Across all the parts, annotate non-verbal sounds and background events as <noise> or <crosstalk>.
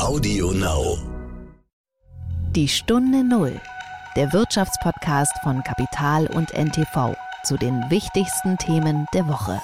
Audio Now. Die Stunde Null. Der Wirtschaftspodcast von Kapital und NTV zu den wichtigsten Themen der Woche.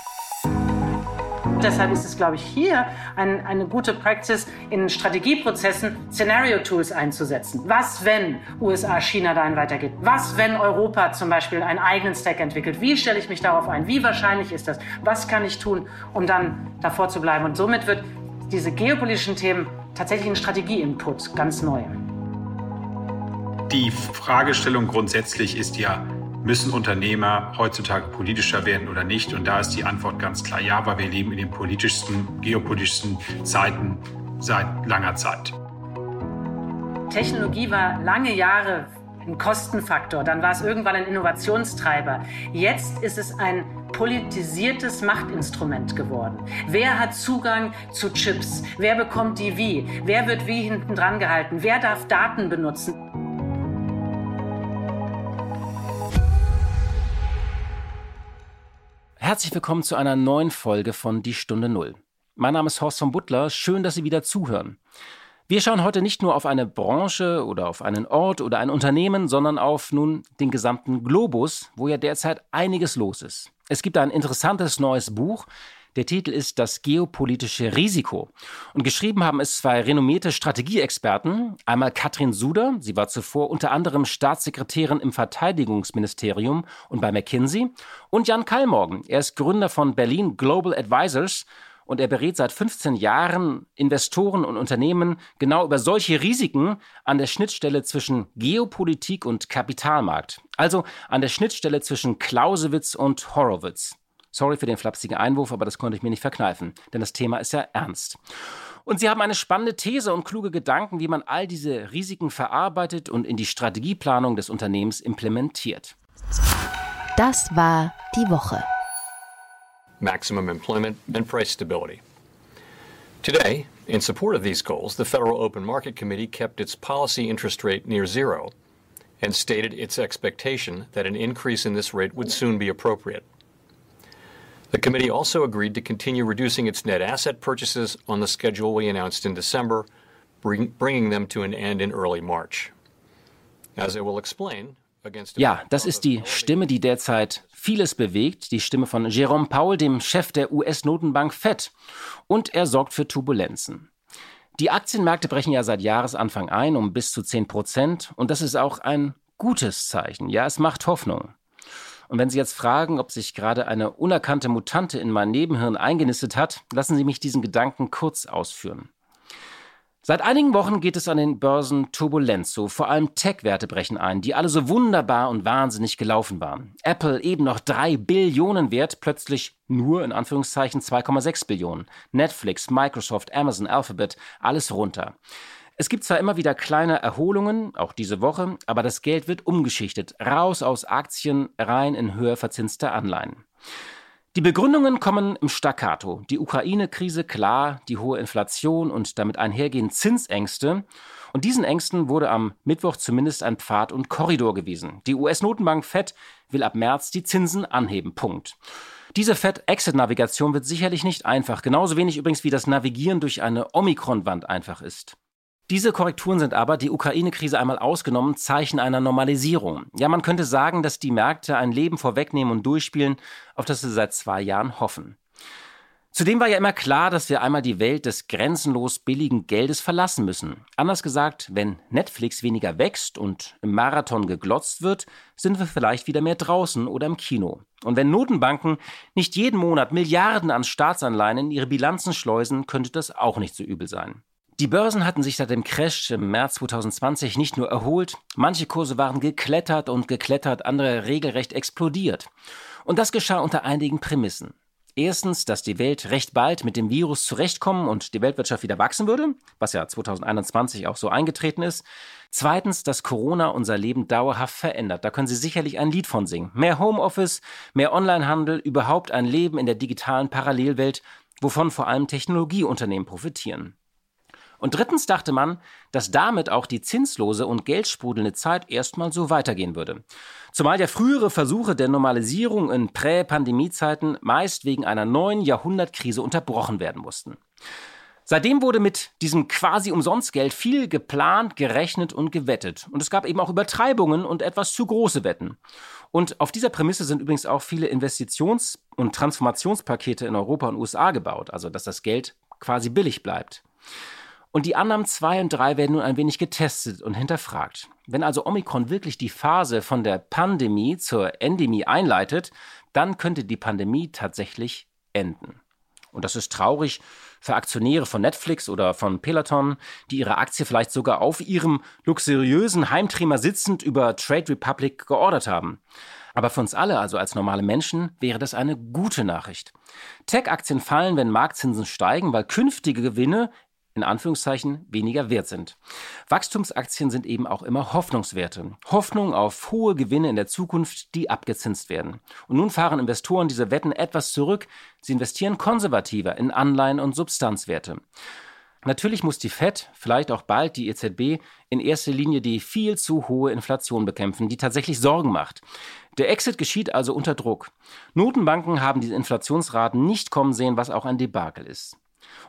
Deshalb ist es, glaube ich, hier ein, eine gute Praxis, in Strategieprozessen Szenario-Tools einzusetzen. Was, wenn USA, China dahin weitergeht? Was, wenn Europa zum Beispiel einen eigenen Stack entwickelt? Wie stelle ich mich darauf ein? Wie wahrscheinlich ist das? Was kann ich tun, um dann davor zu bleiben? Und somit wird diese geopolitischen Themen tatsächlich ein Strategie-Input, ganz neu. Die Fragestellung grundsätzlich ist ja, müssen Unternehmer heutzutage politischer werden oder nicht? Und da ist die Antwort ganz klar ja, weil wir leben in den politischsten, geopolitischsten Zeiten seit langer Zeit. Technologie war lange Jahre ein Kostenfaktor, dann war es irgendwann ein Innovationstreiber. Jetzt ist es ein politisiertes Machtinstrument geworden. Wer hat Zugang zu Chips? Wer bekommt die wie? Wer wird wie hinten dran gehalten? Wer darf Daten benutzen? Herzlich willkommen zu einer neuen Folge von Die Stunde Null. Mein Name ist Horst von Butler. Schön, dass Sie wieder zuhören. Wir schauen heute nicht nur auf eine Branche oder auf einen Ort oder ein Unternehmen, sondern auf nun den gesamten Globus, wo ja derzeit einiges los ist. Es gibt ein interessantes neues Buch. Der Titel ist Das geopolitische Risiko. Und geschrieben haben es zwei renommierte Strategieexperten. Einmal Katrin Suder, sie war zuvor unter anderem Staatssekretärin im Verteidigungsministerium und bei McKinsey. Und Jan Kallmorgen, er ist Gründer von Berlin Global Advisors und er berät seit 15 Jahren Investoren und Unternehmen genau über solche Risiken an der Schnittstelle zwischen Geopolitik und Kapitalmarkt. Also an der Schnittstelle zwischen Clausewitz und Horowitz. Sorry für den flapsigen Einwurf, aber das konnte ich mir nicht verkneifen, denn das Thema ist ja ernst. Und sie haben eine spannende These und kluge Gedanken, wie man all diese Risiken verarbeitet und in die Strategieplanung des Unternehmens implementiert. Das war die Woche. Maximum employment, and price stability. Today, in support of these goals, the Federal Open Market Committee kept its policy interest rate near zero and stated its expectation that an increase in this rate would soon be appropriate. The committee also agreed to continue reducing its net asset purchases on the schedule we announced in December, bring, bringing them to an end in early March. As I will explain, Ja, das ist die Stimme, die derzeit vieles bewegt, die Stimme von Jerome Powell, dem Chef der US-Notenbank Fed. Und er sorgt für Turbulenzen. Die Aktienmärkte brechen ja seit Jahresanfang ein um bis zu 10 Prozent. Und das ist auch ein gutes Zeichen. Ja, es macht Hoffnung. Und wenn Sie jetzt fragen, ob sich gerade eine unerkannte Mutante in mein Nebenhirn eingenistet hat, lassen Sie mich diesen Gedanken kurz ausführen. Seit einigen Wochen geht es an den Börsen turbulent so. Vor allem Tech-Werte brechen ein, die alle so wunderbar und wahnsinnig gelaufen waren. Apple eben noch drei Billionen wert, plötzlich nur in Anführungszeichen 2,6 Billionen. Netflix, Microsoft, Amazon, Alphabet, alles runter. Es gibt zwar immer wieder kleine Erholungen, auch diese Woche, aber das Geld wird umgeschichtet, raus aus Aktien, rein in höher verzinste Anleihen. Die Begründungen kommen im Staccato. Die Ukraine-Krise, klar, die hohe Inflation und damit einhergehend Zinsängste. Und diesen Ängsten wurde am Mittwoch zumindest ein Pfad und Korridor gewiesen. Die US-Notenbank Fed will ab März die Zinsen anheben. Punkt. Diese Fed-Exit-Navigation wird sicherlich nicht einfach, genauso wenig übrigens wie das Navigieren durch eine Omikron-Wand einfach ist. Diese Korrekturen sind aber, die Ukraine-Krise einmal ausgenommen, Zeichen einer Normalisierung. Ja, man könnte sagen, dass die Märkte ein Leben vorwegnehmen und durchspielen, auf das sie seit zwei Jahren hoffen. Zudem war ja immer klar, dass wir einmal die Welt des grenzenlos billigen Geldes verlassen müssen. Anders gesagt, wenn Netflix weniger wächst und im Marathon geglotzt wird, sind wir vielleicht wieder mehr draußen oder im Kino. Und wenn Notenbanken nicht jeden Monat Milliarden an Staatsanleihen in ihre Bilanzen schleusen, könnte das auch nicht so übel sein. Die Börsen hatten sich seit dem Crash im März 2020 nicht nur erholt, manche Kurse waren geklettert und geklettert, andere regelrecht explodiert. Und das geschah unter einigen Prämissen. Erstens, dass die Welt recht bald mit dem Virus zurechtkommen und die Weltwirtschaft wieder wachsen würde, was ja 2021 auch so eingetreten ist. Zweitens, dass Corona unser Leben dauerhaft verändert. Da können Sie sicherlich ein Lied von singen. Mehr Homeoffice, mehr Onlinehandel, überhaupt ein Leben in der digitalen Parallelwelt, wovon vor allem Technologieunternehmen profitieren. Und drittens dachte man, dass damit auch die zinslose und geldsprudelnde Zeit erstmal so weitergehen würde. Zumal ja frühere Versuche der Normalisierung in Prä-Pandemie-Zeiten meist wegen einer neuen Jahrhundertkrise unterbrochen werden mussten. Seitdem wurde mit diesem quasi Umsonstgeld viel geplant, gerechnet und gewettet. Und es gab eben auch Übertreibungen und etwas zu große Wetten. Und auf dieser Prämisse sind übrigens auch viele Investitions- und Transformationspakete in Europa und USA gebaut, also dass das Geld quasi billig bleibt. Und die Annahmen 2 und 3 werden nun ein wenig getestet und hinterfragt. Wenn also Omikron wirklich die Phase von der Pandemie zur Endemie einleitet, dann könnte die Pandemie tatsächlich enden. Und das ist traurig für Aktionäre von Netflix oder von Peloton, die ihre Aktie vielleicht sogar auf ihrem luxuriösen Heimtremer sitzend über Trade Republic geordert haben. Aber für uns alle, also als normale Menschen, wäre das eine gute Nachricht. Tech-Aktien fallen, wenn Marktzinsen steigen, weil künftige Gewinne in Anführungszeichen weniger wert sind. Wachstumsaktien sind eben auch immer Hoffnungswerte. Hoffnung auf hohe Gewinne in der Zukunft, die abgezinst werden. Und nun fahren Investoren diese Wetten etwas zurück. Sie investieren konservativer in Anleihen und Substanzwerte. Natürlich muss die Fed, vielleicht auch bald die EZB, in erster Linie die viel zu hohe Inflation bekämpfen, die tatsächlich Sorgen macht. Der Exit geschieht also unter Druck. Notenbanken haben diese Inflationsraten nicht kommen sehen, was auch ein Debakel ist.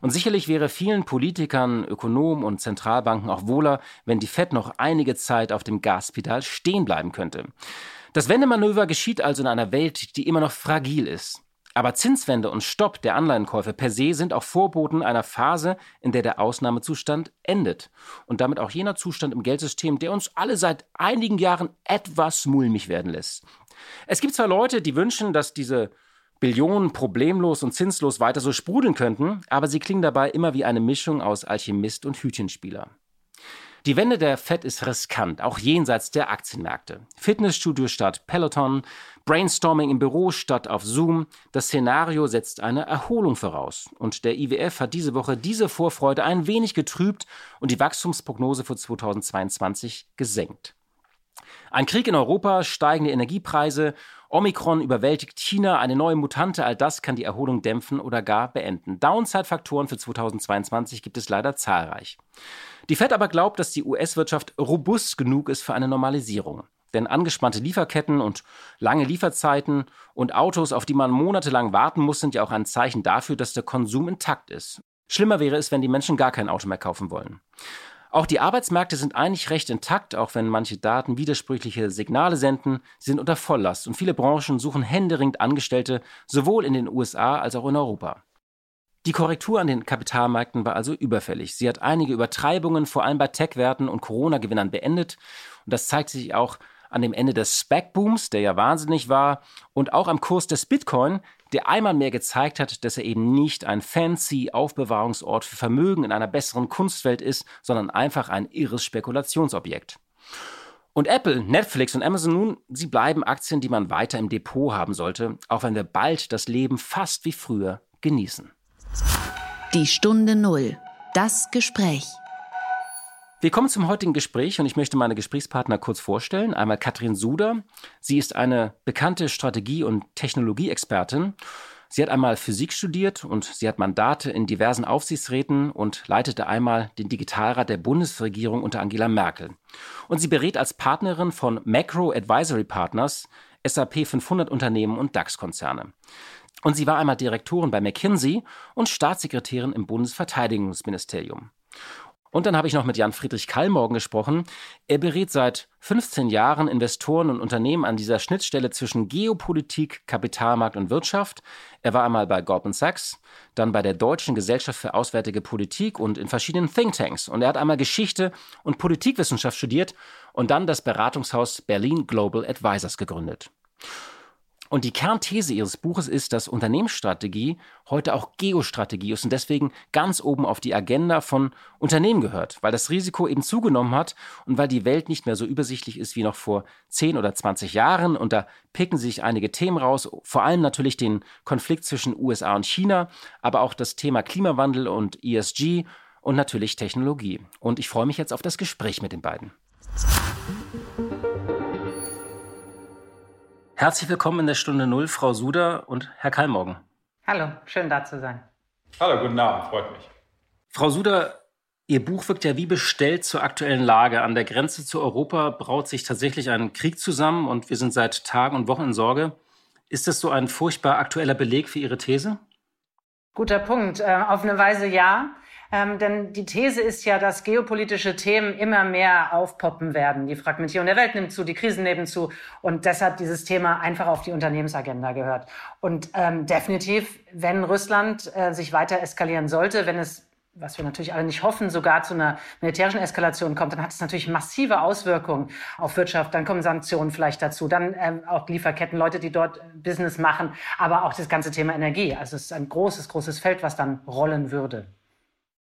Und sicherlich wäre vielen Politikern, Ökonomen und Zentralbanken auch wohler, wenn die Fed noch einige Zeit auf dem Gaspedal stehen bleiben könnte. Das Wendemanöver geschieht also in einer Welt, die immer noch fragil ist. Aber Zinswende und Stopp der Anleihenkäufe per se sind auch Vorboten einer Phase, in der der Ausnahmezustand endet. Und damit auch jener Zustand im Geldsystem, der uns alle seit einigen Jahren etwas mulmig werden lässt. Es gibt zwar Leute, die wünschen, dass diese Billionen problemlos und zinslos weiter so sprudeln könnten, aber sie klingen dabei immer wie eine Mischung aus Alchemist und Hütchenspieler. Die Wende der Fed ist riskant, auch jenseits der Aktienmärkte. Fitnessstudio statt Peloton, Brainstorming im Büro statt auf Zoom. Das Szenario setzt eine Erholung voraus. Und der IWF hat diese Woche diese Vorfreude ein wenig getrübt und die Wachstumsprognose für 2022 gesenkt. Ein Krieg in Europa, steigende Energiepreise Omikron überwältigt China, eine neue Mutante, all das kann die Erholung dämpfen oder gar beenden. Downside-Faktoren für 2022 gibt es leider zahlreich. Die Fed aber glaubt, dass die US-Wirtschaft robust genug ist für eine Normalisierung. Denn angespannte Lieferketten und lange Lieferzeiten und Autos, auf die man monatelang warten muss, sind ja auch ein Zeichen dafür, dass der Konsum intakt ist. Schlimmer wäre es, wenn die Menschen gar kein Auto mehr kaufen wollen. Auch die Arbeitsmärkte sind eigentlich recht intakt, auch wenn manche Daten widersprüchliche Signale senden. Sie sind unter Volllast und viele Branchen suchen händeringend Angestellte, sowohl in den USA als auch in Europa. Die Korrektur an den Kapitalmärkten war also überfällig. Sie hat einige Übertreibungen, vor allem bei Tech-Werten und Corona-Gewinnern beendet. Und das zeigt sich auch an dem Ende des Spec-Booms, der ja wahnsinnig war, und auch am Kurs des Bitcoin, der einmal mehr gezeigt hat, dass er eben nicht ein fancy Aufbewahrungsort für Vermögen in einer besseren Kunstwelt ist, sondern einfach ein irres Spekulationsobjekt. Und Apple, Netflix und Amazon nun, sie bleiben Aktien, die man weiter im Depot haben sollte, auch wenn wir bald das Leben fast wie früher genießen. Die Stunde Null. Das Gespräch. Wir kommen zum heutigen Gespräch und ich möchte meine Gesprächspartner kurz vorstellen. Einmal Katrin Suder. Sie ist eine bekannte Strategie- und Technologieexpertin. Sie hat einmal Physik studiert und sie hat Mandate in diversen Aufsichtsräten und leitete einmal den Digitalrat der Bundesregierung unter Angela Merkel. Und sie berät als Partnerin von Macro Advisory Partners SAP 500 Unternehmen und DAX-Konzerne. Und sie war einmal Direktorin bei McKinsey und Staatssekretärin im Bundesverteidigungsministerium. Und dann habe ich noch mit Jan Friedrich Kallmorgen gesprochen. Er berät seit 15 Jahren Investoren und Unternehmen an dieser Schnittstelle zwischen Geopolitik, Kapitalmarkt und Wirtschaft. Er war einmal bei Goldman Sachs, dann bei der Deutschen Gesellschaft für Auswärtige Politik und in verschiedenen Thinktanks. Und er hat einmal Geschichte und Politikwissenschaft studiert und dann das Beratungshaus Berlin Global Advisors gegründet. Und die Kernthese ihres Buches ist, dass Unternehmensstrategie heute auch Geostrategie ist und deswegen ganz oben auf die Agenda von Unternehmen gehört, weil das Risiko eben zugenommen hat und weil die Welt nicht mehr so übersichtlich ist wie noch vor 10 oder 20 Jahren. Und da picken sich einige Themen raus, vor allem natürlich den Konflikt zwischen USA und China, aber auch das Thema Klimawandel und ESG und natürlich Technologie. Und ich freue mich jetzt auf das Gespräch mit den beiden. Herzlich willkommen in der Stunde Null, Frau Suder und Herr Kallmorgen. Hallo, schön da zu sein. Hallo, guten Abend, freut mich. Frau Suder, Ihr Buch wirkt ja wie bestellt zur aktuellen Lage. An der Grenze zu Europa braut sich tatsächlich ein Krieg zusammen und wir sind seit Tagen und Wochen in Sorge. Ist das so ein furchtbar aktueller Beleg für Ihre These? Guter Punkt. Äh, auf eine Weise ja. Ähm, denn die These ist ja, dass geopolitische Themen immer mehr aufpoppen werden. Die Fragmentierung der Welt nimmt zu, die Krisen nehmen zu und deshalb dieses Thema einfach auf die Unternehmensagenda gehört. Und ähm, definitiv, wenn Russland äh, sich weiter eskalieren sollte, wenn es was wir natürlich alle nicht hoffen, sogar zu einer militärischen Eskalation kommt, dann hat es natürlich massive Auswirkungen auf Wirtschaft. Dann kommen Sanktionen vielleicht dazu, dann ähm, auch Lieferketten, Leute, die dort Business machen, aber auch das ganze Thema Energie. Also es ist ein großes, großes Feld, was dann rollen würde.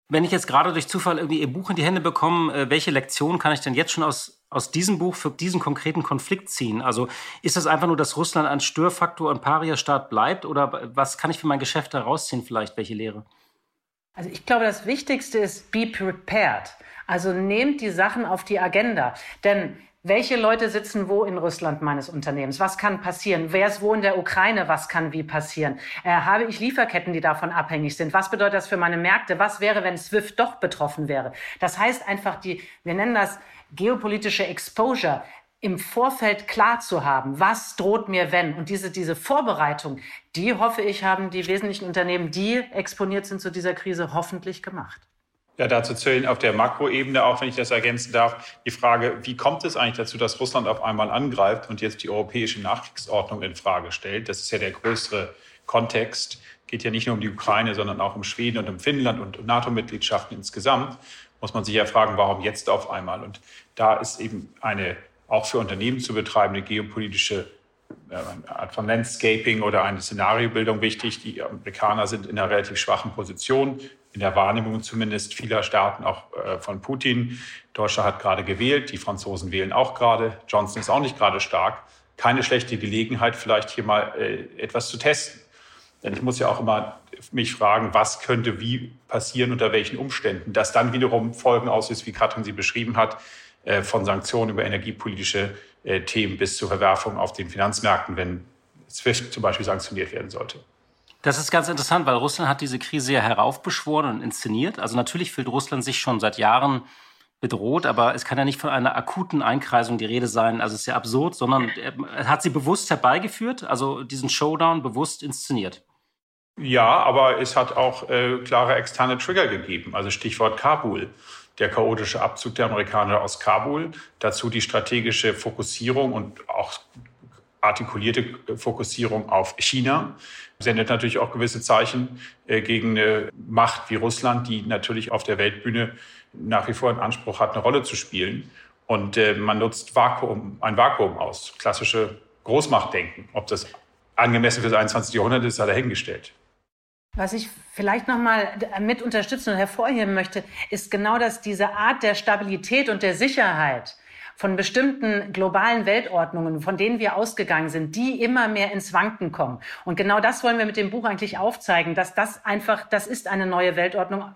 Wenn ich jetzt gerade durch Zufall irgendwie Ihr Buch in die Hände bekomme, äh, welche Lektion kann ich denn jetzt schon aus, aus diesem Buch für diesen konkreten Konflikt ziehen? Also ist das einfach nur, dass Russland ein Störfaktor und Paria-Staat bleibt oder was kann ich für mein Geschäft herausziehen vielleicht? Welche Lehre? Also ich glaube, das Wichtigste ist be prepared. Also nehmt die Sachen auf die Agenda. Denn welche Leute sitzen wo in Russland meines Unternehmens? Was kann passieren? Wer ist wo in der Ukraine? Was kann wie passieren? Äh, habe ich Lieferketten, die davon abhängig sind? Was bedeutet das für meine Märkte? Was wäre, wenn SWIFT doch betroffen wäre? Das heißt einfach die, wir nennen das geopolitische Exposure im Vorfeld klar zu haben, was droht mir wenn. Und diese, diese Vorbereitung, die hoffe ich, haben die wesentlichen Unternehmen, die exponiert sind zu dieser Krise, hoffentlich gemacht. Ja, dazu zählen auf der Makroebene auch, wenn ich das ergänzen darf, die Frage, wie kommt es eigentlich dazu, dass Russland auf einmal angreift und jetzt die europäische Nachkriegsordnung in Frage stellt? Das ist ja der größere Kontext. Geht ja nicht nur um die Ukraine, sondern auch um Schweden und um Finnland und um NATO-Mitgliedschaften insgesamt. Muss man sich ja fragen, warum jetzt auf einmal? Und da ist eben eine auch für Unternehmen zu betreiben, eine geopolitische eine Art von Landscaping oder eine Szenariobildung wichtig. Die Amerikaner sind in einer relativ schwachen Position, in der Wahrnehmung zumindest vieler Staaten, auch äh, von Putin. Deutschland hat gerade gewählt, die Franzosen wählen auch gerade, Johnson ist auch nicht gerade stark. Keine schlechte Gelegenheit, vielleicht hier mal äh, etwas zu testen. Denn ich muss ja auch immer mich fragen, was könnte wie passieren, unter welchen Umständen. Das dann wiederum Folgen auslöst, wie Katrin sie beschrieben hat, äh, von Sanktionen über energiepolitische äh, Themen bis zur Verwerfung auf den Finanzmärkten, wenn SWIFT zum Beispiel sanktioniert werden sollte. Das ist ganz interessant, weil Russland hat diese Krise ja heraufbeschworen und inszeniert. Also natürlich fühlt Russland sich schon seit Jahren bedroht, aber es kann ja nicht von einer akuten Einkreisung die Rede sein. Also es ist ja absurd, sondern er hat sie bewusst herbeigeführt, also diesen Showdown bewusst inszeniert. Ja, aber es hat auch äh, klare externe Trigger gegeben, also Stichwort Kabul der chaotische Abzug der Amerikaner aus Kabul, dazu die strategische Fokussierung und auch artikulierte Fokussierung auf China, sendet natürlich auch gewisse Zeichen äh, gegen eine Macht wie Russland, die natürlich auf der Weltbühne nach wie vor einen Anspruch hat, eine Rolle zu spielen. Und äh, man nutzt Vakuum, ein Vakuum aus, klassische Großmachtdenken. Ob das angemessen für das 21. Jahrhundert ist, sei dahingestellt. Was ich vielleicht nochmal mit unterstützen und hervorheben möchte, ist genau, dass diese Art der Stabilität und der Sicherheit, von bestimmten globalen Weltordnungen, von denen wir ausgegangen sind, die immer mehr ins Wanken kommen. Und genau das wollen wir mit dem Buch eigentlich aufzeigen, dass das einfach, das ist eine neue Weltordnung.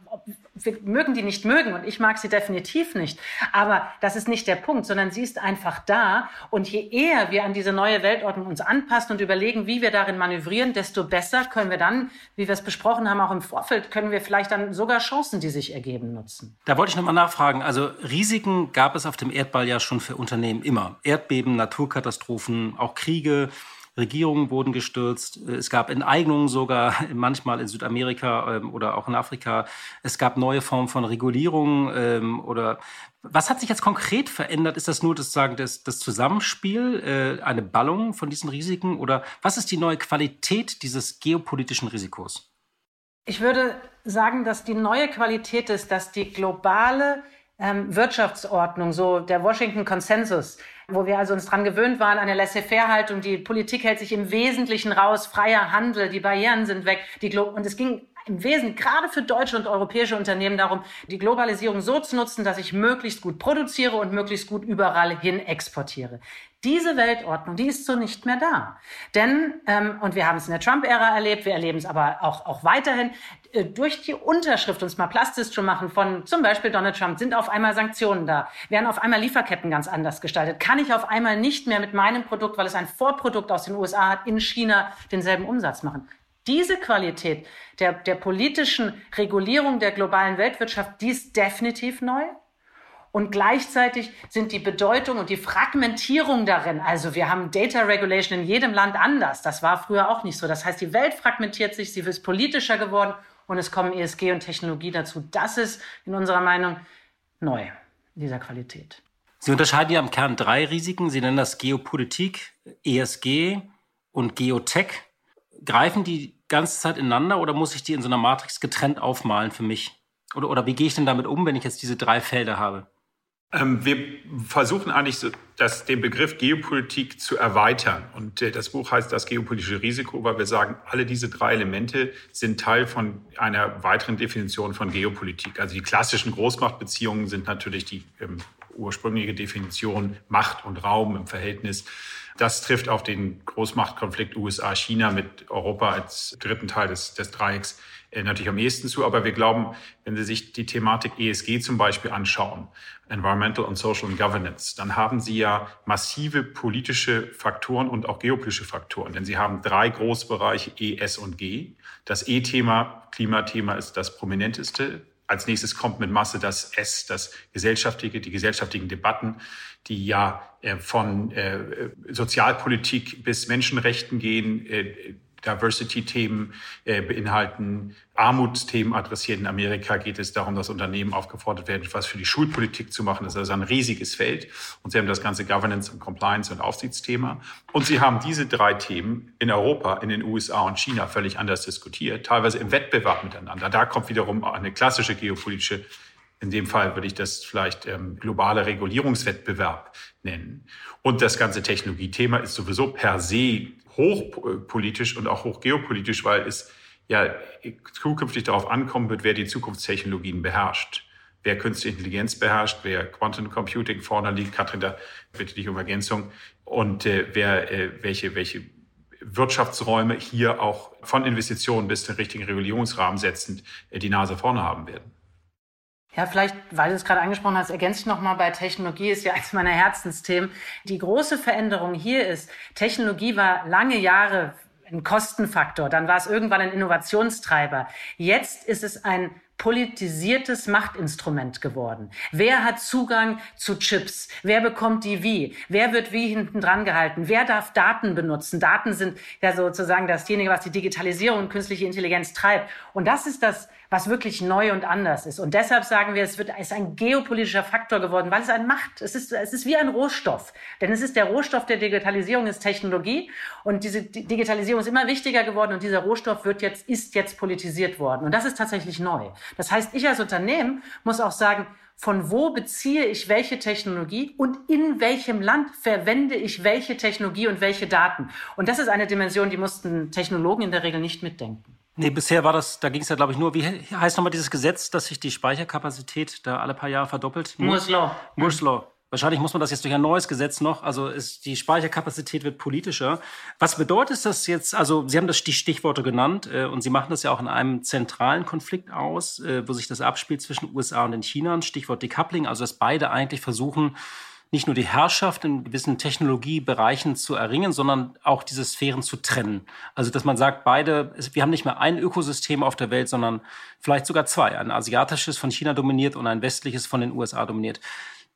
Wir mögen die nicht mögen und ich mag sie definitiv nicht. Aber das ist nicht der Punkt, sondern sie ist einfach da. Und je eher wir an diese neue Weltordnung uns anpassen und überlegen, wie wir darin manövrieren, desto besser können wir dann, wie wir es besprochen haben, auch im Vorfeld, können wir vielleicht dann sogar Chancen, die sich ergeben, nutzen. Da wollte ich nochmal nachfragen. Also Risiken gab es auf dem Erdball ja schon für Unternehmen immer. Erdbeben, Naturkatastrophen, auch Kriege, Regierungen wurden gestürzt. Es gab Enteignungen sogar, <laughs> manchmal in Südamerika ähm, oder auch in Afrika. Es gab neue Formen von Regulierungen ähm, oder was hat sich jetzt konkret verändert? Ist das nur das, sagen, das, das Zusammenspiel, äh, eine Ballung von diesen Risiken oder was ist die neue Qualität dieses geopolitischen Risikos? Ich würde sagen, dass die neue Qualität ist, dass die globale ähm, Wirtschaftsordnung, so der Washington Consensus, wo wir also uns dran gewöhnt waren, eine Laissez-faire-Haltung, die Politik hält sich im Wesentlichen raus, freier Handel, die Barrieren sind weg. Die Glo und es ging im Wesentlichen gerade für deutsche und europäische Unternehmen darum, die Globalisierung so zu nutzen, dass ich möglichst gut produziere und möglichst gut überall hin exportiere. Diese Weltordnung, die ist so nicht mehr da. Denn, ähm, und wir haben es in der Trump-Ära erlebt, wir erleben es aber auch, auch weiterhin, äh, durch die Unterschrift, uns mal plastisch zu machen, von zum Beispiel Donald Trump, sind auf einmal Sanktionen da, werden auf einmal Lieferketten ganz anders gestaltet. Kann ich auf einmal nicht mehr mit meinem Produkt, weil es ein Vorprodukt aus den USA hat, in China denselben Umsatz machen. Diese Qualität der, der politischen Regulierung der globalen Weltwirtschaft, die ist definitiv neu. Und gleichzeitig sind die Bedeutung und die Fragmentierung darin, also wir haben Data Regulation in jedem Land anders. Das war früher auch nicht so. Das heißt, die Welt fragmentiert sich, sie ist politischer geworden und es kommen ESG und Technologie dazu. Das ist in unserer Meinung neu in dieser Qualität. Sie unterscheiden ja im Kern drei Risiken. Sie nennen das Geopolitik, ESG und Geotech. Greifen die ganze Zeit ineinander oder muss ich die in so einer Matrix getrennt aufmalen für mich? Oder, oder wie gehe ich denn damit um, wenn ich jetzt diese drei Felder habe? Ähm, wir versuchen eigentlich so, das, den Begriff Geopolitik zu erweitern. Und äh, das Buch heißt das geopolitische Risiko, weil wir sagen, alle diese drei Elemente sind Teil von einer weiteren Definition von Geopolitik. Also die klassischen Großmachtbeziehungen sind natürlich die ähm, ursprüngliche Definition Macht und Raum im Verhältnis. Das trifft auf den Großmachtkonflikt USA-China mit Europa als dritten Teil des, des Dreiecks äh, natürlich am ehesten zu. Aber wir glauben, wenn Sie sich die Thematik ESG zum Beispiel anschauen, Environmental and Social Governance, dann haben Sie ja massive politische Faktoren und auch geopolitische Faktoren. Denn Sie haben drei Großbereiche E, S und G. Das E-Thema, Klimathema ist das prominenteste. Als nächstes kommt mit Masse das S, das gesellschaftliche, die gesellschaftlichen Debatten, die ja äh, von äh, Sozialpolitik bis Menschenrechten gehen, äh, Diversity-Themen äh, beinhalten, Armutsthemen adressiert. In Amerika geht es darum, dass Unternehmen aufgefordert werden, was für die Schulpolitik zu machen. Das ist also ein riesiges Feld. Und sie haben das ganze Governance und Compliance und Aufsichtsthema. Und sie haben diese drei Themen in Europa, in den USA und China völlig anders diskutiert, teilweise im Wettbewerb miteinander. Da kommt wiederum eine klassische geopolitische in dem Fall würde ich das vielleicht ähm, globale Regulierungswettbewerb nennen. Und das ganze Technologiethema ist sowieso per se hochpolitisch und auch hochgeopolitisch, weil es ja zukünftig darauf ankommen wird, wer die Zukunftstechnologien beherrscht. Wer künstliche Intelligenz beherrscht, wer Quantum Computing vorne liegt, Katrin, da bitte dich um Ergänzung, und äh, wer äh, welche, welche Wirtschaftsräume hier auch von Investitionen bis zum richtigen Regulierungsrahmen setzend äh, die Nase vorne haben werden. Ja, vielleicht, weil du es gerade angesprochen hast, ergänze ich nochmal bei Technologie, ist ja <laughs> eines meiner Herzensthemen. Die große Veränderung hier ist, Technologie war lange Jahre ein Kostenfaktor, dann war es irgendwann ein Innovationstreiber. Jetzt ist es ein politisiertes Machtinstrument geworden. Wer hat Zugang zu Chips? Wer bekommt die wie? Wer wird wie hinten dran gehalten? Wer darf Daten benutzen? Daten sind ja sozusagen dasjenige, was die Digitalisierung und künstliche Intelligenz treibt. Und das ist das, was wirklich neu und anders ist. Und deshalb sagen wir, es wird, ist ein geopolitischer Faktor geworden, weil es ein Macht, es ist, es ist wie ein Rohstoff. Denn es ist der Rohstoff der Digitalisierung, ist Technologie. Und diese Digitalisierung ist immer wichtiger geworden und dieser Rohstoff wird jetzt, ist jetzt politisiert worden. Und das ist tatsächlich neu. Das heißt, ich als Unternehmen muss auch sagen, von wo beziehe ich welche Technologie und in welchem Land verwende ich welche Technologie und welche Daten. Und das ist eine Dimension, die mussten Technologen in der Regel nicht mitdenken. Nee, bisher war das, da ging es ja, glaube ich, nur, wie heißt nochmal dieses Gesetz, dass sich die Speicherkapazität da alle paar Jahre verdoppelt? Moore's Law. Moore's Law. Wahrscheinlich muss man das jetzt durch ein neues Gesetz noch, also ist, die Speicherkapazität wird politischer. Was bedeutet das jetzt? Also Sie haben das die Stichworte genannt äh, und Sie machen das ja auch in einem zentralen Konflikt aus, äh, wo sich das abspielt zwischen USA und den China. Stichwort Decoupling, also dass beide eigentlich versuchen, nicht nur die Herrschaft in gewissen Technologiebereichen zu erringen, sondern auch diese Sphären zu trennen. Also dass man sagt, beide, wir haben nicht mehr ein Ökosystem auf der Welt, sondern vielleicht sogar zwei. Ein asiatisches von China dominiert und ein westliches von den USA dominiert.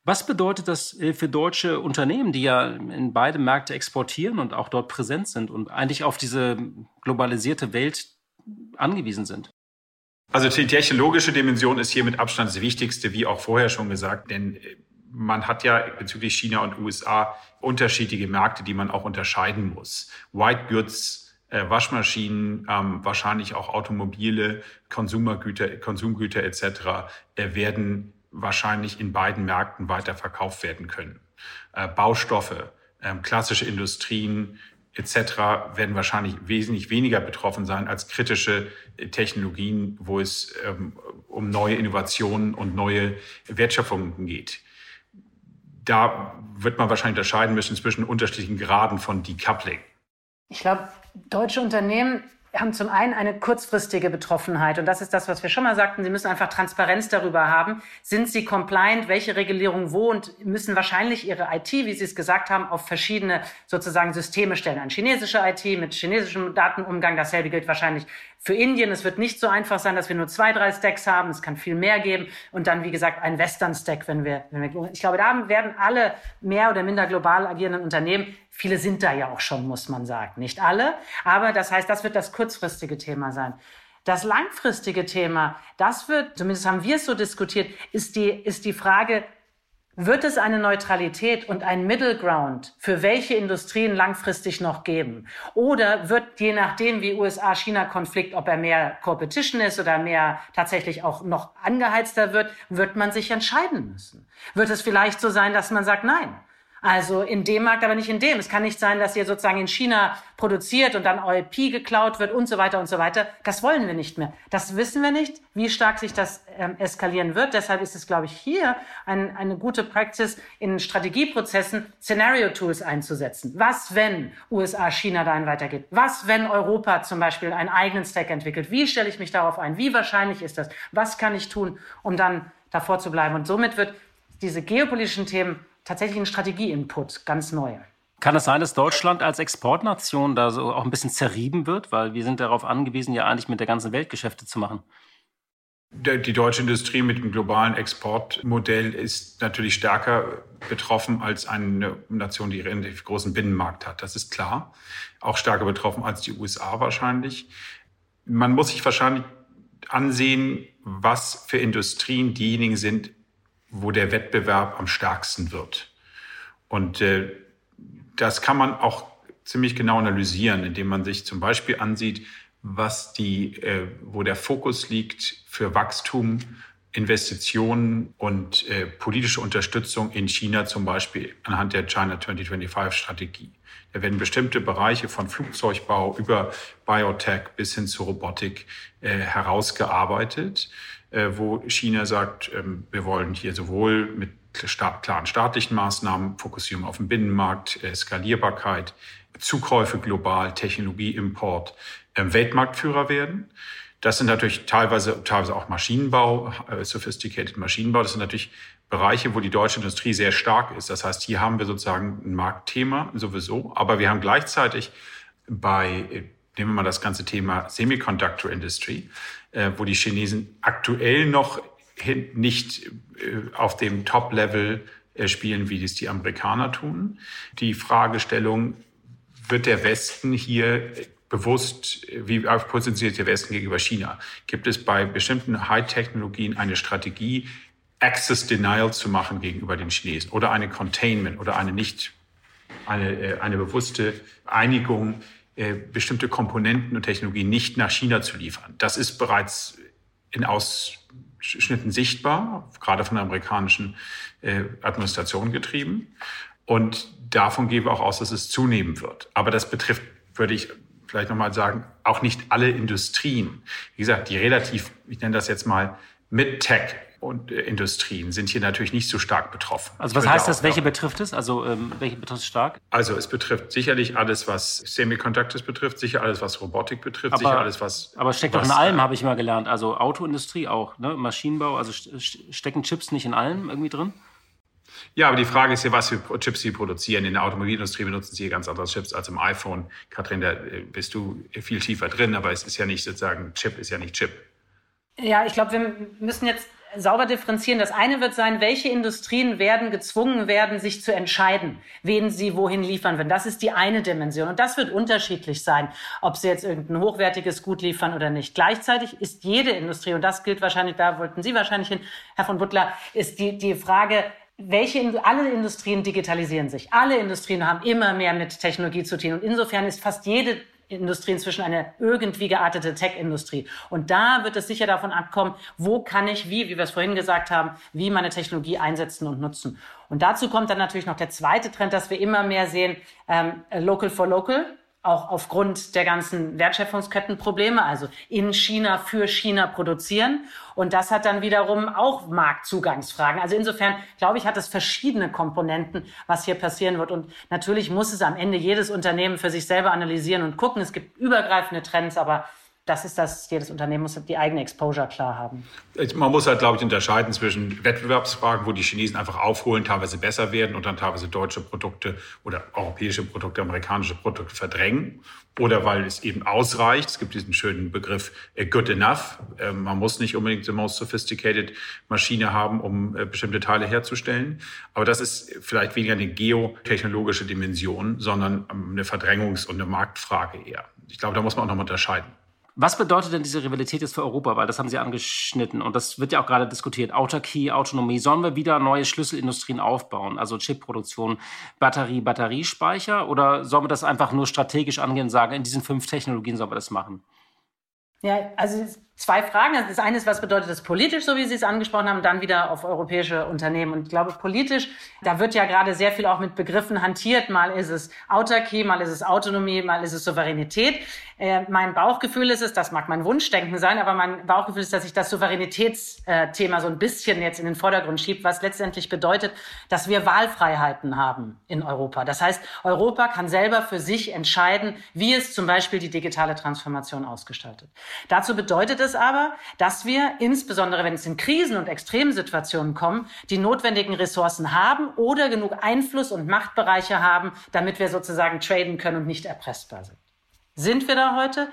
Was bedeutet das äh, für deutsche Unternehmen, die ja in beide Märkte exportieren und auch dort präsent sind und eigentlich auf diese globalisierte Welt angewiesen sind? Also die technologische Dimension ist hier mit Abstand das Wichtigste, wie auch vorher schon gesagt, denn äh, man hat ja bezüglich China und USA unterschiedliche Märkte, die man auch unterscheiden muss. White Goods, äh, Waschmaschinen, ähm, wahrscheinlich auch Automobile, Konsumgüter, Konsumgüter etc. Äh, werden wahrscheinlich in beiden Märkten weiter verkauft werden können. Äh, Baustoffe, äh, klassische Industrien etc. werden wahrscheinlich wesentlich weniger betroffen sein als kritische äh, Technologien, wo es ähm, um neue Innovationen und neue Wertschöpfungen geht da wird man wahrscheinlich unterscheiden müssen zwischen unterschiedlichen Graden von Decoupling. Ich glaube, deutsche Unternehmen haben zum einen eine kurzfristige Betroffenheit. Und das ist das, was wir schon mal sagten. Sie müssen einfach Transparenz darüber haben. Sind sie compliant? Welche Regelierung wo? Und müssen wahrscheinlich ihre IT, wie Sie es gesagt haben, auf verschiedene sozusagen Systeme stellen. Ein chinesische IT mit chinesischem Datenumgang. Dasselbe gilt wahrscheinlich für Indien. Es wird nicht so einfach sein, dass wir nur zwei, drei Stacks haben. Es kann viel mehr geben. Und dann, wie gesagt, ein Western-Stack, wenn wir, wenn wir, ich glaube, da werden alle mehr oder minder global agierenden Unternehmen, viele sind da ja auch schon, muss man sagen. Nicht alle. Aber das heißt, das wird das kurzfristige Thema sein. Das langfristige Thema, das wird, zumindest haben wir es so diskutiert, ist die, ist die Frage, wird es eine Neutralität und ein Middle Ground für welche Industrien langfristig noch geben? Oder wird je nachdem, wie USA-China-Konflikt, ob er mehr Competition ist oder mehr tatsächlich auch noch angeheizter wird, wird man sich entscheiden müssen? Wird es vielleicht so sein, dass man sagt, nein, also in dem Markt, aber nicht in dem. Es kann nicht sein, dass ihr sozusagen in China produziert und dann OLP geklaut wird und so weiter und so weiter. Das wollen wir nicht mehr. Das wissen wir nicht, wie stark sich das ähm, eskalieren wird. Deshalb ist es, glaube ich, hier ein, eine gute Praxis, in Strategieprozessen Szenario-Tools einzusetzen. Was, wenn USA, China dahin weitergeht? Was, wenn Europa zum Beispiel einen eigenen Stack entwickelt? Wie stelle ich mich darauf ein? Wie wahrscheinlich ist das? Was kann ich tun, um dann davor zu bleiben? Und somit wird diese geopolitischen Themen tatsächlich ein Strategie-Input, ganz neu. Kann es sein, dass Deutschland als Exportnation da so auch ein bisschen zerrieben wird? Weil wir sind darauf angewiesen, ja eigentlich mit der ganzen Welt Geschäfte zu machen. Die deutsche Industrie mit dem globalen Exportmodell ist natürlich stärker betroffen als eine Nation, die einen relativ großen Binnenmarkt hat. Das ist klar. Auch stärker betroffen als die USA wahrscheinlich. Man muss sich wahrscheinlich ansehen, was für Industrien diejenigen sind, wo der Wettbewerb am stärksten wird. Und äh, das kann man auch ziemlich genau analysieren, indem man sich zum Beispiel ansieht, was die, äh, wo der Fokus liegt für Wachstum, Investitionen und äh, politische Unterstützung in China zum Beispiel anhand der China 2025 Strategie. Da werden bestimmte Bereiche von Flugzeugbau über Biotech bis hin zu Robotik äh, herausgearbeitet äh, wo China sagt, ähm, wir wollen hier sowohl mit klaren staatlichen Maßnahmen, Fokussierung auf den Binnenmarkt, äh, Skalierbarkeit, Zukäufe global, Technologieimport, äh, Weltmarktführer werden. Das sind natürlich teilweise, teilweise auch Maschinenbau, äh, sophisticated Maschinenbau. Das sind natürlich Bereiche, wo die deutsche Industrie sehr stark ist. Das heißt, hier haben wir sozusagen ein Marktthema sowieso, aber wir haben gleichzeitig bei, äh, nehmen wir mal das ganze Thema Semiconductor Industry, äh, wo die Chinesen aktuell noch nicht auf dem Top-Level spielen, wie es die Amerikaner tun. Die Fragestellung, wird der Westen hier bewusst, wie positioniert der Westen gegenüber China? Gibt es bei bestimmten High-Technologien eine Strategie, Access Denial zu machen gegenüber den Chinesen oder eine Containment oder eine nicht, eine, eine bewusste Einigung, äh, bestimmte Komponenten und Technologien nicht nach China zu liefern. Das ist bereits in Ausschnitten sichtbar, gerade von der amerikanischen äh, Administration getrieben. Und davon gehen wir auch aus, dass es zunehmen wird. Aber das betrifft, würde ich vielleicht nochmal sagen, auch nicht alle Industrien. Wie gesagt, die relativ, ich nenne das jetzt mal Mid-Tech und äh, Industrien sind hier natürlich nicht so stark betroffen. Also was heißt das? Welche betrifft es? Also ähm, welche betrifft es stark? Also es betrifft sicherlich alles, was Semiconductors betrifft, sicher alles, was Robotik betrifft, aber, sicher alles, was. Aber steckt was, doch in allem, äh, habe ich mal gelernt. Also Autoindustrie auch, ne? Maschinenbau. Also stecken Chips nicht in allem irgendwie drin? Ja, aber die Frage ist ja, was für Chips sie produzieren. In der Automobilindustrie benutzen sie ganz andere Chips als im iPhone. Katrin, da äh, bist du viel tiefer drin, aber es ist ja nicht sozusagen, Chip ist ja nicht Chip. Ja, ich glaube, wir müssen jetzt sauber differenzieren. Das eine wird sein, welche Industrien werden gezwungen werden, sich zu entscheiden, wen sie wohin liefern werden. Das ist die eine Dimension. Und das wird unterschiedlich sein, ob sie jetzt irgendein hochwertiges Gut liefern oder nicht. Gleichzeitig ist jede Industrie, und das gilt wahrscheinlich, da wollten Sie wahrscheinlich hin, Herr von Butler, ist die, die Frage, welche, alle Industrien digitalisieren sich. Alle Industrien haben immer mehr mit Technologie zu tun. Und insofern ist fast jede Industrie inzwischen eine irgendwie geartete Tech-Industrie. Und da wird es sicher davon abkommen, wo kann ich, wie, wie wir es vorhin gesagt haben, wie meine Technologie einsetzen und nutzen. Und dazu kommt dann natürlich noch der zweite Trend, dass wir immer mehr sehen, ähm, local for local auch aufgrund der ganzen Wertschöpfungskettenprobleme, also in China für China produzieren. Und das hat dann wiederum auch Marktzugangsfragen. Also insofern, glaube ich, hat es verschiedene Komponenten, was hier passieren wird. Und natürlich muss es am Ende jedes Unternehmen für sich selber analysieren und gucken. Es gibt übergreifende Trends, aber das ist das, jedes Unternehmen muss die eigene Exposure klar haben. Man muss halt, glaube ich, unterscheiden zwischen Wettbewerbsfragen, wo die Chinesen einfach aufholen, teilweise besser werden und dann teilweise deutsche Produkte oder europäische Produkte, amerikanische Produkte verdrängen. Oder weil es eben ausreicht. Es gibt diesen schönen Begriff äh, good enough. Ähm, man muss nicht unbedingt the most sophisticated Maschine haben, um äh, bestimmte Teile herzustellen. Aber das ist vielleicht weniger eine geotechnologische Dimension, sondern ähm, eine Verdrängungs- und eine Marktfrage eher. Ich glaube, da muss man auch noch mal unterscheiden. Was bedeutet denn diese Rivalität jetzt für Europa? Weil das haben Sie angeschnitten und das wird ja auch gerade diskutiert. Autarkie, Autonomie. Sollen wir wieder neue Schlüsselindustrien aufbauen? Also Chipproduktion, Batterie, Batteriespeicher? Oder sollen wir das einfach nur strategisch angehen und sagen, in diesen fünf Technologien sollen wir das machen? Ja, also zwei Fragen. Das eine ist, was bedeutet das politisch, so wie Sie es angesprochen haben, dann wieder auf europäische Unternehmen. Und ich glaube, politisch, da wird ja gerade sehr viel auch mit Begriffen hantiert. Mal ist es Autarkie, mal ist es Autonomie, mal ist es Souveränität. Äh, mein Bauchgefühl ist es, das mag mein Wunschdenken sein, aber mein Bauchgefühl ist, dass sich das Souveränitätsthema so ein bisschen jetzt in den Vordergrund schiebt, was letztendlich bedeutet, dass wir Wahlfreiheiten haben in Europa. Das heißt, Europa kann selber für sich entscheiden, wie es zum Beispiel die digitale Transformation ausgestaltet. Dazu bedeutet es aber, dass wir insbesondere, wenn es in Krisen und Extremsituationen kommen, die notwendigen Ressourcen haben oder genug Einfluss und Machtbereiche haben, damit wir sozusagen traden können und nicht erpressbar sind. Sind wir da heute?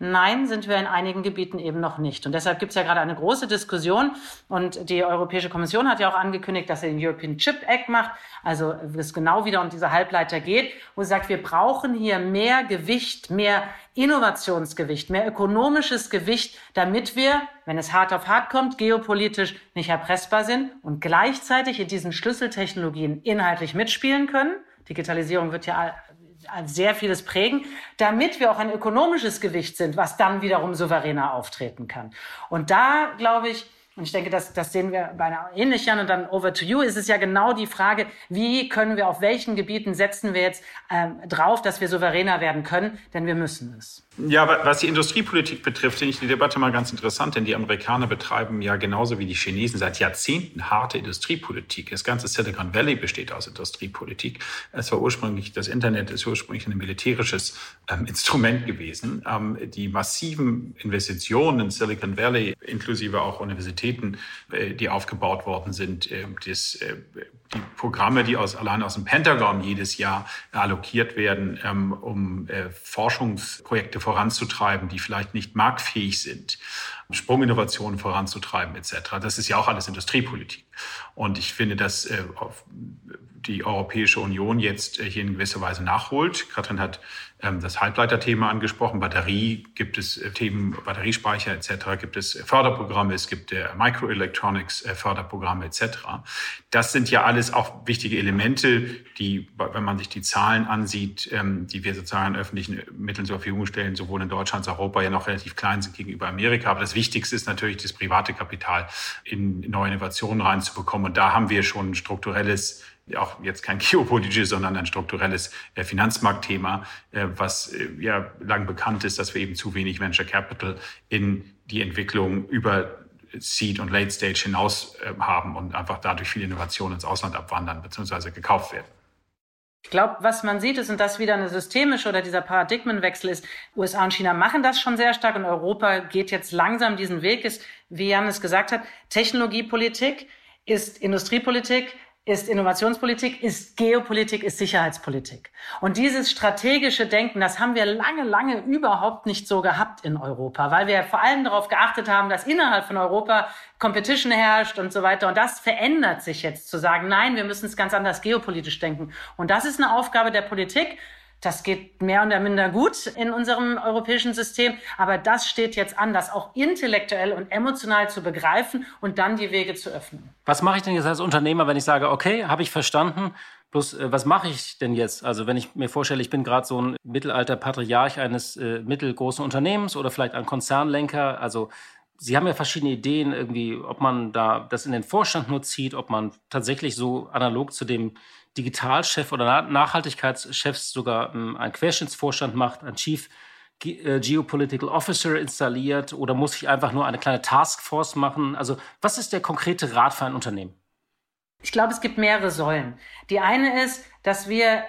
Nein, sind wir in einigen Gebieten eben noch nicht. Und deshalb gibt es ja gerade eine große Diskussion. Und die Europäische Kommission hat ja auch angekündigt, dass sie den European Chip Act macht, also es genau wieder um diese Halbleiter geht, wo sie sagt, wir brauchen hier mehr Gewicht, mehr Innovationsgewicht, mehr ökonomisches Gewicht, damit wir, wenn es hart auf hart kommt, geopolitisch nicht erpressbar sind und gleichzeitig in diesen Schlüsseltechnologien inhaltlich mitspielen können. Digitalisierung wird ja sehr vieles prägen, damit wir auch ein ökonomisches Gewicht sind, was dann wiederum souveräner auftreten kann. Und da, glaube ich, und ich denke, das, das sehen wir bei einer ähnlichen. Und dann over to you ist es ja genau die Frage, wie können wir, auf welchen Gebieten setzen wir jetzt ähm, drauf, dass wir souveräner werden können, denn wir müssen es. Ja, was die Industriepolitik betrifft, finde ich die Debatte mal ganz interessant, denn die Amerikaner betreiben ja genauso wie die Chinesen seit Jahrzehnten harte Industriepolitik. Das ganze Silicon Valley besteht aus Industriepolitik. Es war ursprünglich, das Internet ist ursprünglich ein militärisches ähm, Instrument gewesen. Ähm, die massiven Investitionen in Silicon Valley, inklusive auch Universitäten, äh, die aufgebaut worden sind, äh, das, äh, die Programme, die aus, allein aus dem Pentagon jedes Jahr allokiert werden, ähm, um Forschungsprojekte voranzutreiben, die vielleicht nicht marktfähig sind, Sprunginnovationen voranzutreiben etc. Das ist ja auch alles Industriepolitik. Und ich finde, dass die Europäische Union jetzt äh, hier in gewisser Weise nachholt. Katrin hat ähm, das Halbleiterthema angesprochen. Batterie gibt es äh, Themen, Batteriespeicher etc. gibt es Förderprogramme, es gibt äh, Microelectronics äh, Förderprogramme etc. Das sind ja alles auch wichtige Elemente, die, wenn man sich die Zahlen ansieht, ähm, die wir sozusagen öffentlichen Mitteln zur Verfügung stellen, sowohl in Deutschland als auch Europa ja noch relativ klein sind gegenüber Amerika. Aber das Wichtigste ist natürlich, das private Kapital in neue Innovationen reinzubekommen. Und da haben wir schon strukturelles auch jetzt kein geopolitisches, sondern ein strukturelles äh, Finanzmarktthema, äh, was äh, ja lang bekannt ist, dass wir eben zu wenig Venture Capital in die Entwicklung über Seed und Late Stage hinaus haben und einfach dadurch viele Innovationen ins Ausland abwandern bzw. gekauft werden. Ich glaube, was man sieht, ist, und das wieder eine systemische oder dieser Paradigmenwechsel ist, USA und China machen das schon sehr stark und Europa geht jetzt langsam diesen Weg, ist, wie Jan es gesagt hat, Technologiepolitik ist Industriepolitik, ist Innovationspolitik, ist Geopolitik, ist Sicherheitspolitik. Und dieses strategische Denken, das haben wir lange, lange überhaupt nicht so gehabt in Europa, weil wir vor allem darauf geachtet haben, dass innerhalb von Europa Competition herrscht und so weiter. Und das verändert sich jetzt zu sagen, nein, wir müssen es ganz anders geopolitisch denken. Und das ist eine Aufgabe der Politik. Das geht mehr oder minder gut in unserem europäischen System, aber das steht jetzt an, das auch intellektuell und emotional zu begreifen und dann die Wege zu öffnen. Was mache ich denn jetzt als Unternehmer, wenn ich sage, okay, habe ich verstanden, Bloß, äh, was mache ich denn jetzt? Also, wenn ich mir vorstelle, ich bin gerade so ein mittelalter Patriarch eines äh, mittelgroßen Unternehmens oder vielleicht ein Konzernlenker. Also, Sie haben ja verschiedene Ideen, irgendwie, ob man da das in den Vorstand nur zieht, ob man tatsächlich so analog zu dem Digitalchef oder Nachhaltigkeitschefs sogar ähm, einen Querschnittsvorstand macht, ein Chief äh, Geopolitical Officer installiert oder muss ich einfach nur eine kleine Taskforce machen? Also was ist der konkrete Rat für ein Unternehmen? Ich glaube, es gibt mehrere Säulen. Die eine ist, dass wir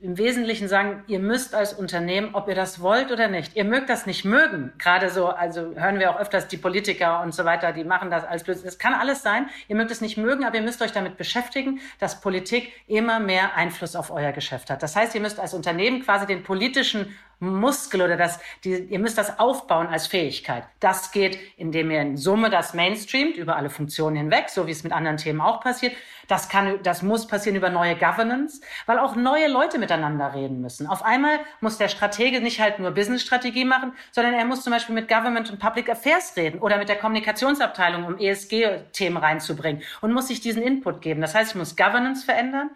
im Wesentlichen sagen, ihr müsst als Unternehmen, ob ihr das wollt oder nicht, ihr mögt das nicht mögen. Gerade so, also hören wir auch öfters die Politiker und so weiter, die machen das als Blödsinn. Das kann alles sein. Ihr mögt es nicht mögen, aber ihr müsst euch damit beschäftigen, dass Politik immer mehr Einfluss auf euer Geschäft hat. Das heißt, ihr müsst als Unternehmen quasi den politischen Muskel oder das, die, ihr müsst das aufbauen als Fähigkeit. Das geht, indem ihr in Summe das mainstreamt über alle Funktionen hinweg, so wie es mit anderen Themen auch passiert. Das kann, das muss passieren über neue Governance, weil auch neue Leute miteinander reden müssen. Auf einmal muss der Stratege nicht halt nur Business-Strategie machen, sondern er muss zum Beispiel mit Government und Public Affairs reden oder mit der Kommunikationsabteilung, um ESG-Themen reinzubringen und muss sich diesen Input geben. Das heißt, ich muss Governance verändern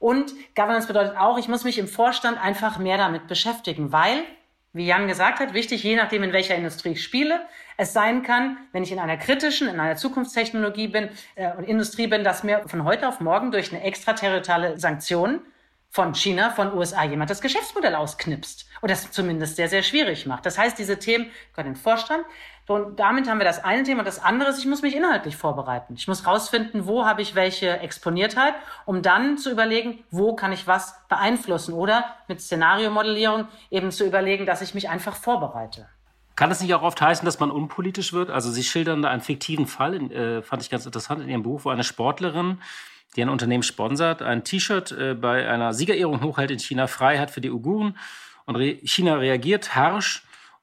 und Governance bedeutet auch, ich muss mich im Vorstand einfach mehr damit beschäftigen, weil, wie Jan gesagt hat, wichtig, je nachdem, in welcher Industrie ich spiele, es sein kann, wenn ich in einer kritischen, in einer Zukunftstechnologie bin äh, und Industrie bin, dass mir von heute auf morgen durch eine extraterritoriale Sanktion von China, von USA jemand das Geschäftsmodell ausknipst oder das zumindest sehr, sehr schwierig macht. Das heißt, diese Themen in den Vorstand. Und damit haben wir das eine Thema. Das andere ist, ich muss mich inhaltlich vorbereiten. Ich muss rausfinden, wo habe ich welche Exponiertheit, um dann zu überlegen, wo kann ich was beeinflussen oder mit Szenariomodellierung eben zu überlegen, dass ich mich einfach vorbereite. Kann es nicht auch oft heißen, dass man unpolitisch wird? Also Sie schildern da einen fiktiven Fall, äh, fand ich ganz interessant in Ihrem Buch, wo eine Sportlerin die ein Unternehmen sponsert, ein T-Shirt äh, bei einer Siegerehrung hochhält in China, Freiheit für die Uiguren. Und Re China reagiert harsch.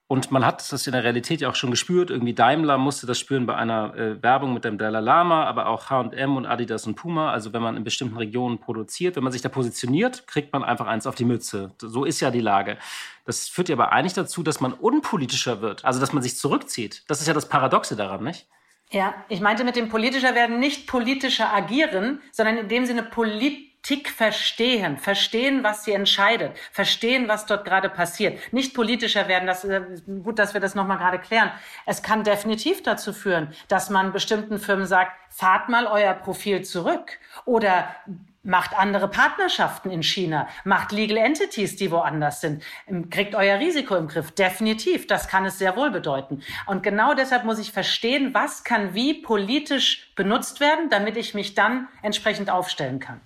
Und man hat das in der Realität ja auch schon gespürt. Irgendwie Daimler musste das spüren bei einer äh, Werbung mit dem Dalai Lama, aber auch H&M und Adidas und Puma. Also wenn man in bestimmten Regionen produziert, wenn man sich da positioniert, kriegt man einfach eins auf die Mütze. So ist ja die Lage. Das führt ja aber eigentlich dazu, dass man unpolitischer wird. Also dass man sich zurückzieht. Das ist ja das Paradoxe daran, nicht? Ja, ich meinte mit dem politischer werden nicht politischer agieren, sondern in dem Sinne Politik verstehen, verstehen, was sie entscheidet, verstehen, was dort gerade passiert. Nicht politischer werden, das äh, gut, dass wir das nochmal gerade klären. Es kann definitiv dazu führen, dass man bestimmten Firmen sagt, fahrt mal euer Profil zurück oder macht andere Partnerschaften in China, macht Legal Entities, die woanders sind, ähm, kriegt euer Risiko im Griff. Definitiv, das kann es sehr wohl bedeuten. Und genau deshalb muss ich verstehen, was kann wie politisch benutzt werden, damit ich mich dann entsprechend aufstellen kann.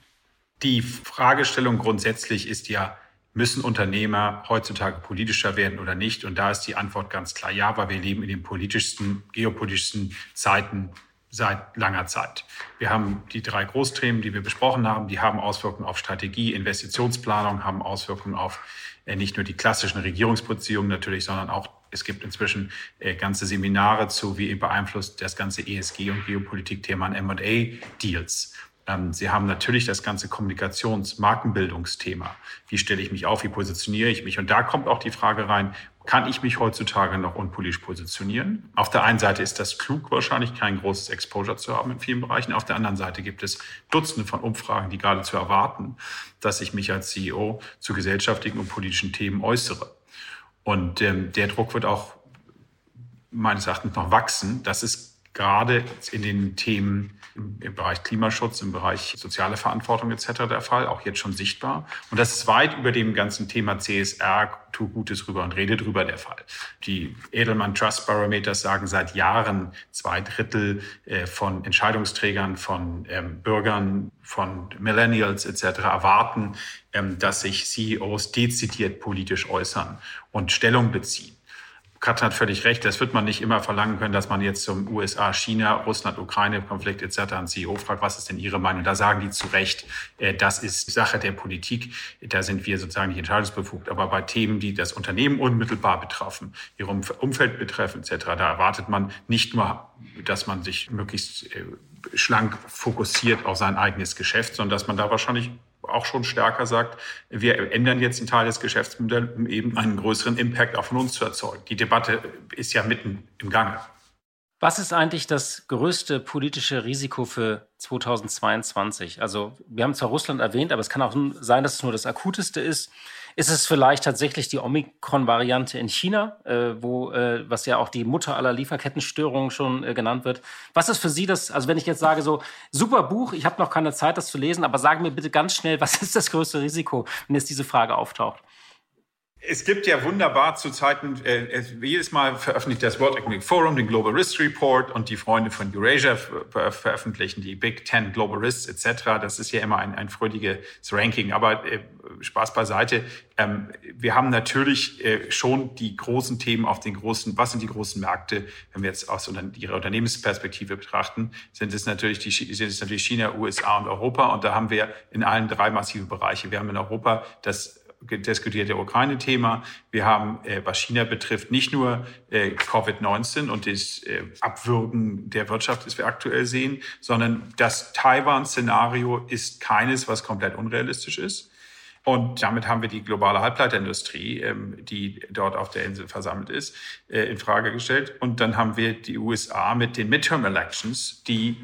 Die Fragestellung grundsätzlich ist ja, müssen Unternehmer heutzutage politischer werden oder nicht? Und da ist die Antwort ganz klar ja, weil wir leben in den politischsten, geopolitischsten Zeiten seit langer Zeit. Wir haben die drei Großthemen, die wir besprochen haben, die haben Auswirkungen auf Strategie, Investitionsplanung, haben Auswirkungen auf äh, nicht nur die klassischen Regierungsbeziehungen natürlich, sondern auch es gibt inzwischen äh, ganze Seminare zu, wie beeinflusst das ganze ESG und Geopolitik-Thema an M&A-Deals. Ähm, Sie haben natürlich das ganze Kommunikations-, Markenbildungsthema. Wie stelle ich mich auf? Wie positioniere ich mich? Und da kommt auch die Frage rein, kann ich mich heutzutage noch unpolitisch positionieren? Auf der einen Seite ist das klug, wahrscheinlich kein großes Exposure zu haben in vielen Bereichen. Auf der anderen Seite gibt es Dutzende von Umfragen, die gerade zu erwarten, dass ich mich als CEO zu gesellschaftlichen und politischen Themen äußere. Und ähm, der Druck wird auch meines Erachtens noch wachsen. Das ist gerade in den Themen im, Bereich Klimaschutz, im Bereich soziale Verantwortung etc. der Fall, auch jetzt schon sichtbar. Und das ist weit über dem ganzen Thema CSR, tu Gutes rüber und rede drüber der Fall. Die Edelmann Trust Barometers sagen seit Jahren, zwei Drittel äh, von Entscheidungsträgern, von ähm, Bürgern, von Millennials etc. erwarten, ähm, dass sich CEOs dezidiert politisch äußern und Stellung beziehen. Katrin hat völlig recht, das wird man nicht immer verlangen können, dass man jetzt zum USA, China, Russland, Ukraine-Konflikt etc. einen CEO fragt, was ist denn Ihre Meinung? Da sagen die zu Recht, äh, das ist Sache der Politik, da sind wir sozusagen nicht entscheidungsbefugt. Aber bei Themen, die das Unternehmen unmittelbar betreffen, ihr Umfeld betreffen etc., da erwartet man nicht nur, dass man sich möglichst äh, schlank fokussiert auf sein eigenes Geschäft, sondern dass man da wahrscheinlich auch schon stärker sagt, wir ändern jetzt einen Teil des Geschäftsmodells, um eben einen größeren Impact auch von uns zu erzeugen. Die Debatte ist ja mitten im Gange. Was ist eigentlich das größte politische Risiko für 2022? Also wir haben zwar Russland erwähnt, aber es kann auch sein, dass es nur das akuteste ist. Ist es vielleicht tatsächlich die Omikron-Variante in China, äh, wo, äh, was ja auch die Mutter aller Lieferkettenstörungen schon äh, genannt wird? Was ist für Sie das, also wenn ich jetzt sage, so, super Buch, ich habe noch keine Zeit, das zu lesen, aber sagen mir bitte ganz schnell, <laughs> was ist das größte Risiko, wenn jetzt diese Frage auftaucht? Es gibt ja wunderbar zu Zeiten, äh, jedes Mal veröffentlicht das World Economic Forum den Global Risk Report und die Freunde von Eurasia ver veröffentlichen die Big Ten Global Risks etc. Das ist ja immer ein, ein freudiges Ranking. Aber äh, Spaß beiseite. Ähm, wir haben natürlich äh, schon die großen Themen auf den großen, was sind die großen Märkte? Wenn wir jetzt aus ihrer Unternehmensperspektive betrachten, sind es natürlich die, sind es natürlich China, USA und Europa. Und da haben wir in allen drei massive Bereiche. Wir haben in Europa das diskutierte Ukraine-Thema. Wir haben, äh, was China betrifft, nicht nur äh, Covid-19 und das äh, Abwürgen der Wirtschaft, das wir aktuell sehen, sondern das Taiwan-Szenario ist keines, was komplett unrealistisch ist. Und damit haben wir die globale Halbleiterindustrie, ähm, die dort auf der Insel versammelt ist, äh, in Frage gestellt. Und dann haben wir die USA mit den Midterm Elections, die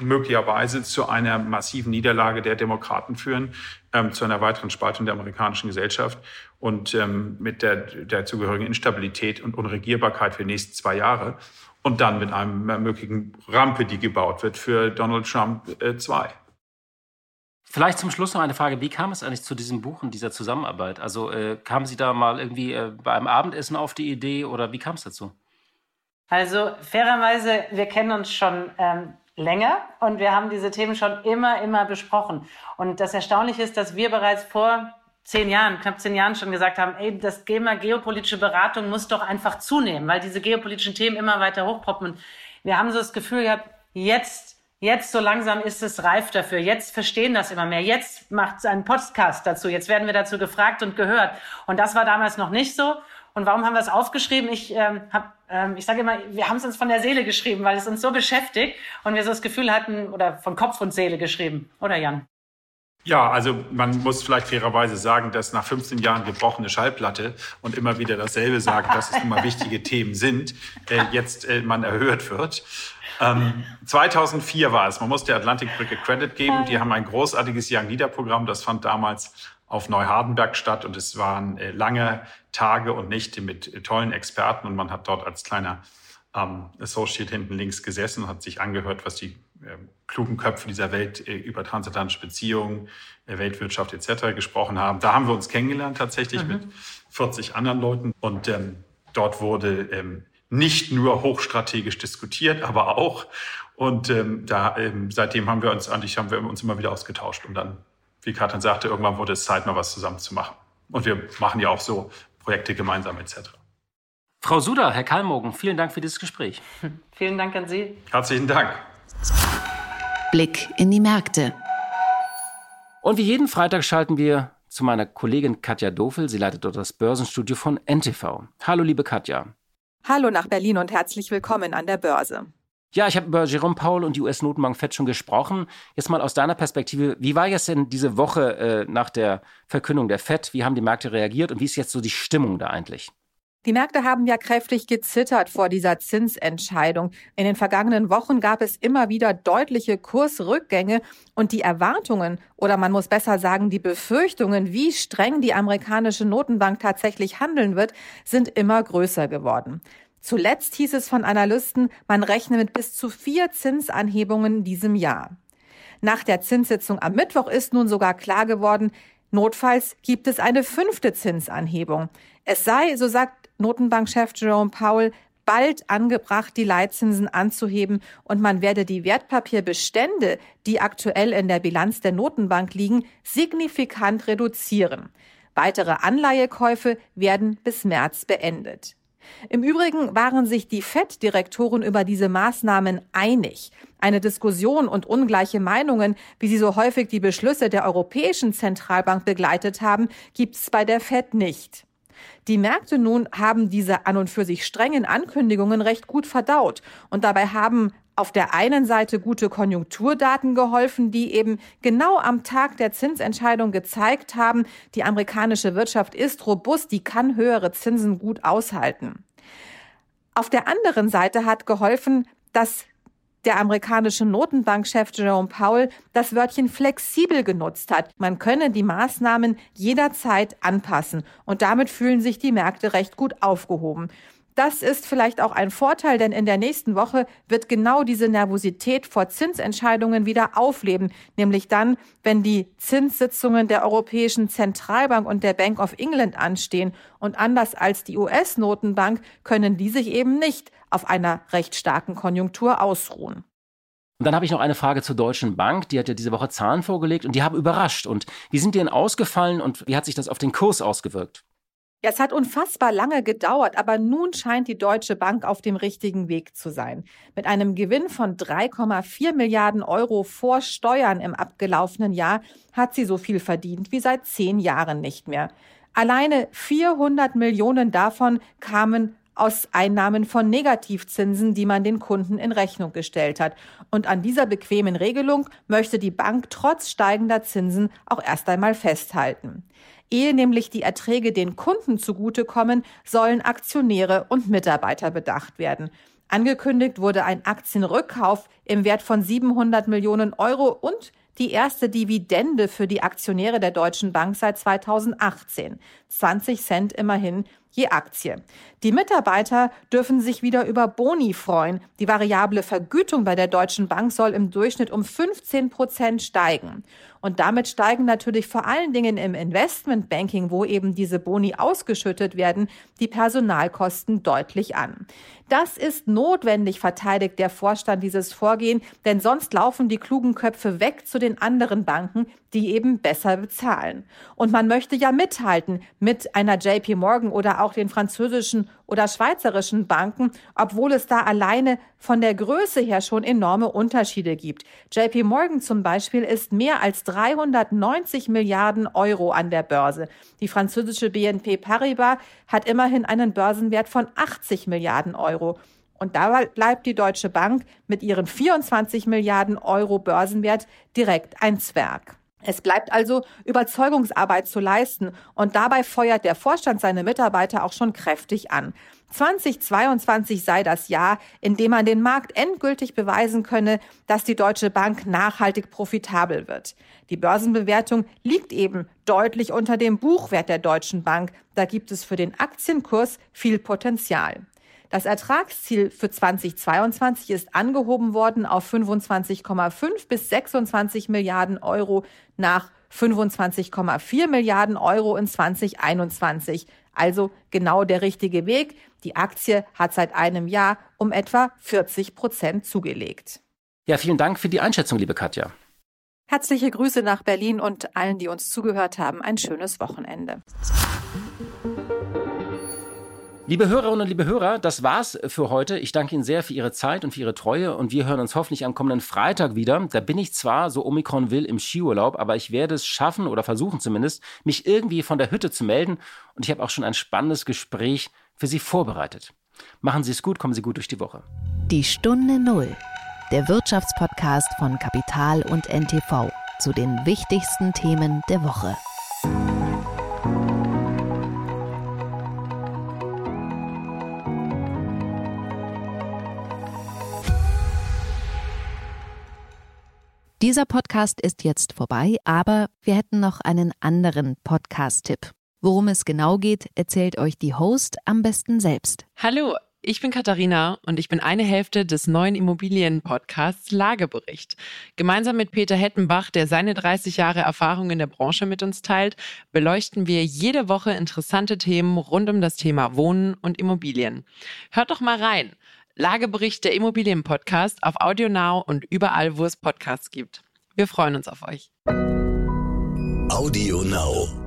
möglicherweise zu einer massiven Niederlage der Demokraten führen, ähm, zu einer weiteren Spaltung der amerikanischen Gesellschaft und ähm, mit der, der zugehörigen Instabilität und Unregierbarkeit für die nächsten zwei Jahre. Und dann mit einem möglichen Rampe, die gebaut wird für Donald Trump 2. Äh, Vielleicht zum Schluss noch eine Frage. Wie kam es eigentlich zu diesem Buch und dieser Zusammenarbeit? Also äh, kamen Sie da mal irgendwie äh, beim Abendessen auf die Idee oder wie kam es dazu? Also fairerweise, wir kennen uns schon ähm, länger und wir haben diese Themen schon immer, immer besprochen. Und das Erstaunliche ist, dass wir bereits vor zehn Jahren, knapp zehn Jahren schon gesagt haben, ey, das Thema geopolitische Beratung muss doch einfach zunehmen, weil diese geopolitischen Themen immer weiter hochpoppen. Und wir haben so das Gefühl gehabt, jetzt Jetzt so langsam ist es reif dafür. Jetzt verstehen das immer mehr. Jetzt macht es einen Podcast dazu. Jetzt werden wir dazu gefragt und gehört. Und das war damals noch nicht so. Und warum haben wir es aufgeschrieben? Ich ähm, habe, ähm, ich sage immer, wir haben es uns von der Seele geschrieben, weil es uns so beschäftigt und wir so das Gefühl hatten oder von Kopf und Seele geschrieben, oder Jan? Ja, also man muss vielleicht fairerweise sagen, dass nach 15 Jahren gebrochene Schallplatte und immer wieder dasselbe sagen, dass es <laughs> immer wichtige Themen sind, äh, jetzt äh, man erhört wird. Ähm, 2004 war es. Man muss der Atlantikbrücke Credit geben. Die haben ein großartiges Young Leader Programm. Das fand damals auf Neuhardenberg statt und es waren äh, lange Tage und Nächte mit äh, tollen Experten und man hat dort als kleiner ähm, Associate hinten links gesessen und hat sich angehört, was die äh, klugen Köpfe dieser Welt äh, über transatlantische Beziehungen, äh, Weltwirtschaft etc. gesprochen haben. Da haben wir uns kennengelernt tatsächlich mhm. mit 40 anderen Leuten und ähm, dort wurde ähm, nicht nur hochstrategisch diskutiert, aber auch. Und ähm, da, ähm, seitdem haben wir uns eigentlich haben wir uns immer wieder ausgetauscht. Und dann, wie Katrin sagte, irgendwann wurde es Zeit, mal was zusammen zu machen. Und wir machen ja auch so Projekte gemeinsam etc. Frau Suda, Herr Kalmogen, vielen Dank für dieses Gespräch. <laughs> Vielen Dank an Sie. Herzlichen Dank. Blick in die Märkte. Und wie jeden Freitag schalten wir zu meiner Kollegin Katja Dofel. Sie leitet dort das Börsenstudio von NTV. Hallo, liebe Katja. Hallo nach Berlin und herzlich willkommen an der Börse. Ja, ich habe über Jerome Powell und die US-Notenbank FED schon gesprochen. Jetzt mal aus deiner Perspektive, wie war jetzt denn diese Woche äh, nach der Verkündung der FED? Wie haben die Märkte reagiert und wie ist jetzt so die Stimmung da eigentlich? Die Märkte haben ja kräftig gezittert vor dieser Zinsentscheidung. In den vergangenen Wochen gab es immer wieder deutliche Kursrückgänge und die Erwartungen oder man muss besser sagen die Befürchtungen, wie streng die amerikanische Notenbank tatsächlich handeln wird, sind immer größer geworden. Zuletzt hieß es von Analysten, man rechne mit bis zu vier Zinsanhebungen in diesem Jahr. Nach der Zinssitzung am Mittwoch ist nun sogar klar geworden, notfalls gibt es eine fünfte Zinsanhebung. Es sei, so sagt Notenbankchef Jerome Powell bald angebracht, die Leitzinsen anzuheben und man werde die Wertpapierbestände, die aktuell in der Bilanz der Notenbank liegen, signifikant reduzieren. Weitere Anleihekäufe werden bis März beendet. Im Übrigen waren sich die FED-Direktoren über diese Maßnahmen einig. Eine Diskussion und ungleiche Meinungen, wie sie so häufig die Beschlüsse der Europäischen Zentralbank begleitet haben, gibt es bei der FED nicht. Die Märkte nun haben diese an und für sich strengen Ankündigungen recht gut verdaut. Und dabei haben auf der einen Seite gute Konjunkturdaten geholfen, die eben genau am Tag der Zinsentscheidung gezeigt haben, die amerikanische Wirtschaft ist robust, die kann höhere Zinsen gut aushalten. Auf der anderen Seite hat geholfen, dass der amerikanische Notenbankchef Jerome Powell das Wörtchen flexibel genutzt hat. Man könne die Maßnahmen jederzeit anpassen und damit fühlen sich die Märkte recht gut aufgehoben. Das ist vielleicht auch ein Vorteil, denn in der nächsten Woche wird genau diese Nervosität vor Zinsentscheidungen wieder aufleben, nämlich dann, wenn die Zinssitzungen der Europäischen Zentralbank und der Bank of England anstehen. Und anders als die US-Notenbank können die sich eben nicht auf einer recht starken Konjunktur ausruhen. Und dann habe ich noch eine Frage zur Deutschen Bank. Die hat ja diese Woche Zahlen vorgelegt und die haben überrascht. Und wie sind die denn ausgefallen und wie hat sich das auf den Kurs ausgewirkt? Ja, es hat unfassbar lange gedauert, aber nun scheint die Deutsche Bank auf dem richtigen Weg zu sein. Mit einem Gewinn von 3,4 Milliarden Euro vor Steuern im abgelaufenen Jahr hat sie so viel verdient wie seit zehn Jahren nicht mehr. Alleine 400 Millionen davon kamen aus Einnahmen von Negativzinsen, die man den Kunden in Rechnung gestellt hat. Und an dieser bequemen Regelung möchte die Bank trotz steigender Zinsen auch erst einmal festhalten. Ehe nämlich die Erträge den Kunden zugutekommen, sollen Aktionäre und Mitarbeiter bedacht werden. Angekündigt wurde ein Aktienrückkauf im Wert von 700 Millionen Euro und die erste Dividende für die Aktionäre der Deutschen Bank seit 2018. 20 Cent immerhin je Aktie. Die Mitarbeiter dürfen sich wieder über Boni freuen. Die variable Vergütung bei der Deutschen Bank soll im Durchschnitt um 15 Prozent steigen. Und damit steigen natürlich vor allen Dingen im Investmentbanking, wo eben diese Boni ausgeschüttet werden, die Personalkosten deutlich an. Das ist notwendig, verteidigt der Vorstand dieses Vorgehen, denn sonst laufen die klugen Köpfe weg zu den anderen Banken, die eben besser bezahlen. Und man möchte ja mithalten mit einer JP Morgan oder auch den französischen oder schweizerischen Banken, obwohl es da alleine von der Größe her schon enorme Unterschiede gibt. JP Morgan zum Beispiel ist mehr als 390 Milliarden Euro an der Börse. Die französische BNP Paribas hat immerhin einen Börsenwert von 80 Milliarden Euro. Und dabei bleibt die Deutsche Bank mit ihren 24 Milliarden Euro Börsenwert direkt ein Zwerg. Es bleibt also Überzeugungsarbeit zu leisten und dabei feuert der Vorstand seine Mitarbeiter auch schon kräftig an. 2022 sei das Jahr, in dem man den Markt endgültig beweisen könne, dass die Deutsche Bank nachhaltig profitabel wird. Die Börsenbewertung liegt eben deutlich unter dem Buchwert der Deutschen Bank. Da gibt es für den Aktienkurs viel Potenzial. Das Ertragsziel für 2022 ist angehoben worden auf 25,5 bis 26 Milliarden Euro nach 25,4 Milliarden Euro in 2021. Also genau der richtige Weg. Die Aktie hat seit einem Jahr um etwa 40 Prozent zugelegt. Ja, vielen Dank für die Einschätzung, liebe Katja. Herzliche Grüße nach Berlin und allen, die uns zugehört haben, ein schönes Wochenende. Liebe Hörerinnen und liebe Hörer, das war's für heute. Ich danke Ihnen sehr für Ihre Zeit und für Ihre Treue und wir hören uns hoffentlich am kommenden Freitag wieder. Da bin ich zwar, so Omikron will, im Skiurlaub, aber ich werde es schaffen oder versuchen zumindest, mich irgendwie von der Hütte zu melden und ich habe auch schon ein spannendes Gespräch für Sie vorbereitet. Machen Sie es gut, kommen Sie gut durch die Woche. Die Stunde Null, der Wirtschaftspodcast von Kapital und NTV zu den wichtigsten Themen der Woche. Dieser Podcast ist jetzt vorbei, aber wir hätten noch einen anderen Podcast-Tipp. Worum es genau geht, erzählt euch die Host am besten selbst. Hallo, ich bin Katharina und ich bin eine Hälfte des neuen Immobilien-Podcasts Lagebericht. Gemeinsam mit Peter Hettenbach, der seine 30 Jahre Erfahrung in der Branche mit uns teilt, beleuchten wir jede Woche interessante Themen rund um das Thema Wohnen und Immobilien. Hört doch mal rein. Lagebericht der Immobilienpodcast auf AudioNow und überall, wo es Podcasts gibt. Wir freuen uns auf euch. AudioNow.